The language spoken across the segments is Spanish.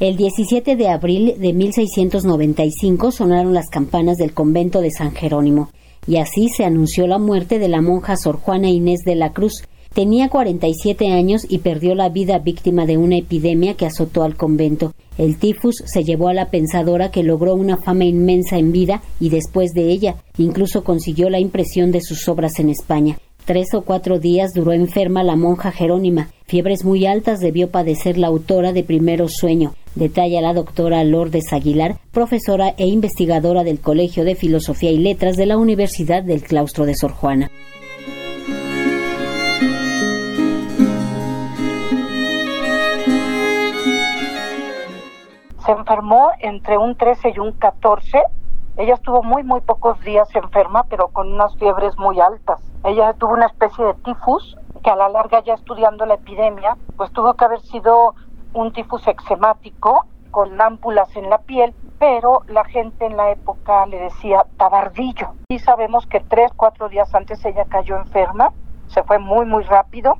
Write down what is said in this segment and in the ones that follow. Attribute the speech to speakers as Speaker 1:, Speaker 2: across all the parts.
Speaker 1: El 17 de abril de 1695 sonaron las campanas del convento de San Jerónimo, y así se anunció la muerte de la monja Sor Juana Inés de la Cruz. Tenía 47 años y perdió la vida víctima de una epidemia que azotó al convento. El tifus se llevó a la pensadora que logró una fama inmensa en vida y después de ella. Incluso consiguió la impresión de sus obras en España. Tres o cuatro días duró enferma la monja Jerónima. Fiebres muy altas debió padecer la autora de Primero Sueño. Detalla la doctora Lourdes Aguilar, profesora e investigadora del Colegio de Filosofía y Letras de la Universidad del Claustro de Sor Juana.
Speaker 2: Se enfermó entre un 13 y un 14 ella estuvo muy, muy pocos días enferma, pero con unas fiebres muy altas. Ella tuvo una especie de tifus, que a la larga ya estudiando la epidemia, pues tuvo que haber sido un tifus eczemático con ámpulas en la piel, pero la gente en la época le decía tabardillo. Y sabemos que tres, cuatro días antes ella cayó enferma, se fue muy, muy rápido,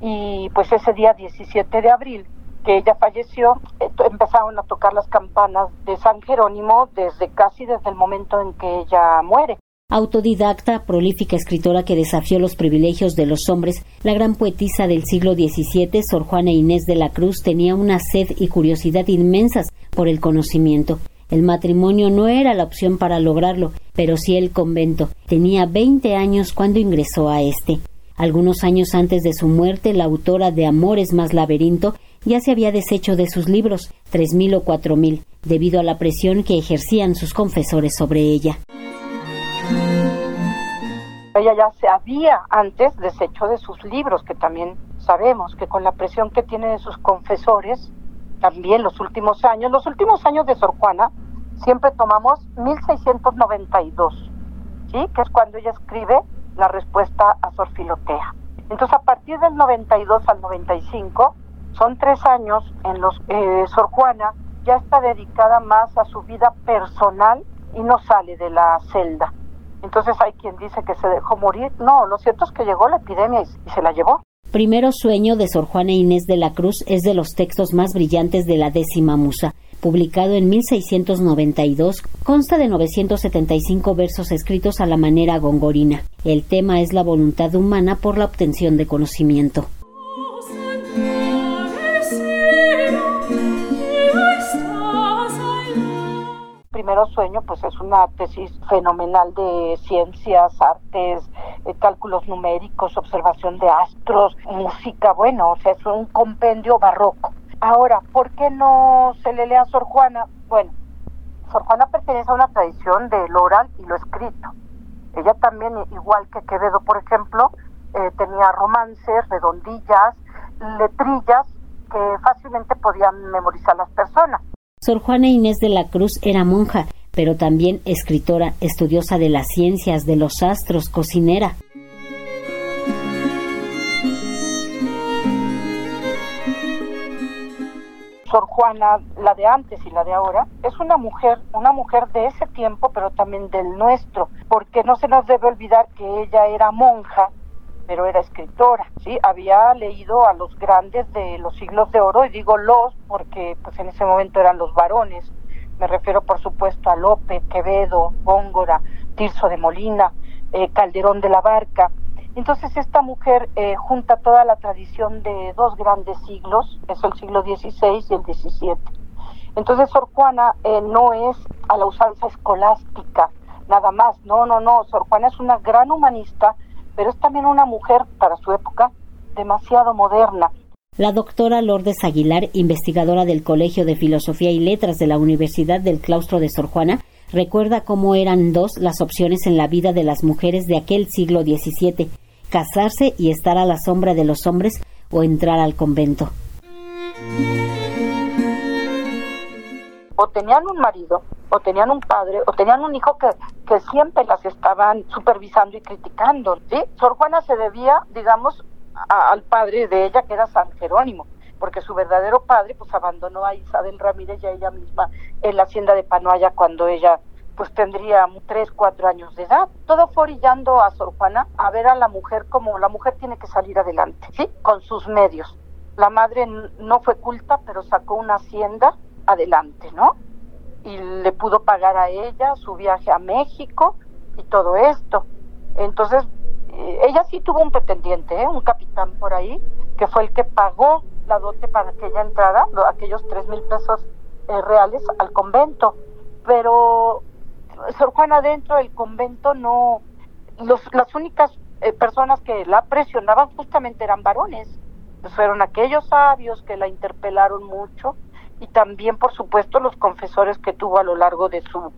Speaker 2: y pues ese día 17 de abril que ella falleció, empezaron a tocar las campanas de San Jerónimo desde casi desde el momento en que ella muere.
Speaker 1: Autodidacta, prolífica escritora que desafió los privilegios de los hombres, la gran poetisa del siglo XVII, Sor Juana Inés de la Cruz, tenía una sed y curiosidad inmensas por el conocimiento. El matrimonio no era la opción para lograrlo, pero sí el convento. Tenía veinte años cuando ingresó a este. Algunos años antes de su muerte, la autora de Amores más laberinto ya se había deshecho de sus libros, tres mil o cuatro mil, debido a la presión que ejercían sus confesores sobre ella.
Speaker 2: Ella ya se había antes deshecho de sus libros, que también sabemos que con la presión que tiene de sus confesores, también los últimos años, los últimos años de Sor Juana, siempre tomamos 1692, ¿sí? que es cuando ella escribe la respuesta a Sor Filotea. Entonces, a partir del 92 al 95, son tres años en los que Sor Juana ya está dedicada más a su vida personal y no sale de la celda. Entonces hay quien dice que se dejó morir. No, lo cierto es que llegó la epidemia y, se la llevó.
Speaker 1: Primero sueño de Sor Juana Inés de la Cruz es de los textos más brillantes de la décima musa. Publicado en 1692, consta de 975 versos escritos a la manera gongorina. El tema es la voluntad humana por la obtención de conocimiento.
Speaker 2: Primero Sueño, pues es una tesis fenomenal de ciencias, artes, eh, cálculos numéricos, observación de astros, música, bueno, o sea, es un compendio barroco. Ahora, ¿por qué no se le lee a Sor Juana? Bueno, Sor Juana pertenece a una tradición de lo oral y lo escrito. Ella también, igual que Quevedo, por ejemplo, eh, tenía romances, redondillas, letrillas que fácilmente podían memorizar las personas.
Speaker 1: Sor Juana Inés de la Cruz era monja, pero también escritora, estudiosa de las ciencias, de los astros, cocinera.
Speaker 2: Sor Juana, la de antes y la de ahora, es una mujer, una mujer de ese tiempo, pero también del nuestro, porque no se nos debe olvidar que ella era monja pero era escritora, ¿sí? Había leído a los grandes de los siglos de oro, y digo los porque pues en ese momento eran los varones, me refiero por supuesto a Lope, Quevedo, Góngora, Tirso de Molina, eh, Calderón de la Barca. Entonces esta mujer eh, junta toda la tradición de dos grandes siglos, es el siglo XVI y el XVII. Entonces Sor Juana eh, no es a la usanza escolástica, nada más, no, no, no, Sor Juana es una gran humanista, pero es también una mujer, para su época, demasiado moderna.
Speaker 1: La doctora Lourdes Aguilar, investigadora del Colegio de Filosofía y Letras de la Universidad del Claustro de Sor Juana, recuerda cómo eran dos las opciones en la vida de las mujeres de aquel siglo XVII, casarse y estar a la sombra de los hombres o entrar al convento.
Speaker 2: O tenían un marido o tenían un padre o tenían un hijo que, que siempre las estaban supervisando y criticando. ¿sí? Sor Juana se debía, digamos, al padre de ella, que era San Jerónimo. porque su verdadero padre pues abandonó a Isabel Ramírez y a ella misma en la hacienda de Panoaya cuando ella pues tendría tres, cuatro años de edad. Todo fue orillando a Sor Juana a ver a la mujer como la mujer tiene que salir adelante, ¿sí? Con sus medios. La madre no fue culta, pero sacó una hacienda adelante, ¿no? Y le pudo pagar a ella su viaje a México y todo esto. Entonces, eh, ella sí tuvo un pretendiente, ¿eh? un capitán por ahí, que fue el que pagó la dote para que ella entrara, aquellos tres mil pesos eh, reales al convento. Pero Sor Juana dentro del convento no, los, las únicas eh, personas que la presionaban justamente eran varones. Fueron aquellos sabios que la interpelaron mucho y también, por supuesto, los confesores que tuvo a lo largo de su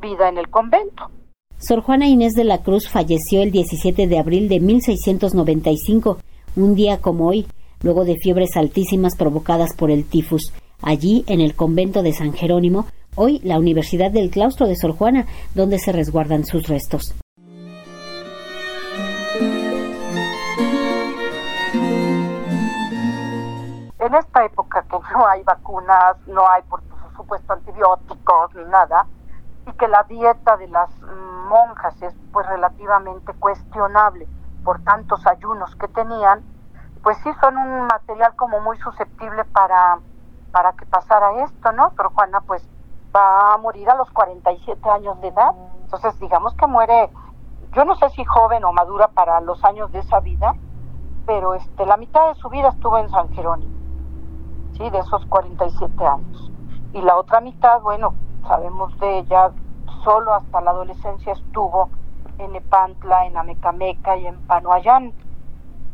Speaker 2: vida en el convento.
Speaker 1: Sor Juana Inés de la Cruz falleció el 17 de abril de 1695, un día como hoy, luego de fiebres altísimas provocadas por el tifus. Allí, en el convento de San Jerónimo, hoy la Universidad del Claustro de Sor Juana, donde se resguardan sus restos.
Speaker 2: En esta época que no hay vacunas, no hay por supuesto antibióticos ni nada, y que la dieta de las monjas es pues relativamente cuestionable por tantos ayunos que tenían, pues sí son un material como muy susceptible para para que pasara esto, ¿no? Pero Juana pues va a morir a los 47 años de edad. Entonces, digamos que muere, yo no sé si joven o madura para los años de esa vida, pero este, la mitad de su vida estuvo en San Jerónimo, ¿sí? De esos 47 años. Y la otra mitad, bueno, sabemos de ella, solo hasta la adolescencia estuvo en Epantla, en Amecameca y en Panoayán.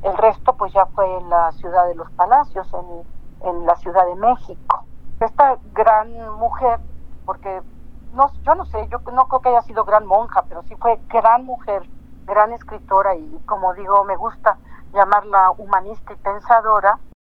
Speaker 2: El resto, pues ya fue en la ciudad de los Palacios, en, en la Ciudad de México. Esta gran mujer porque no, yo no sé, yo no creo que haya sido gran monja, pero sí fue gran mujer, gran escritora y como digo, me gusta llamarla humanista y pensadora.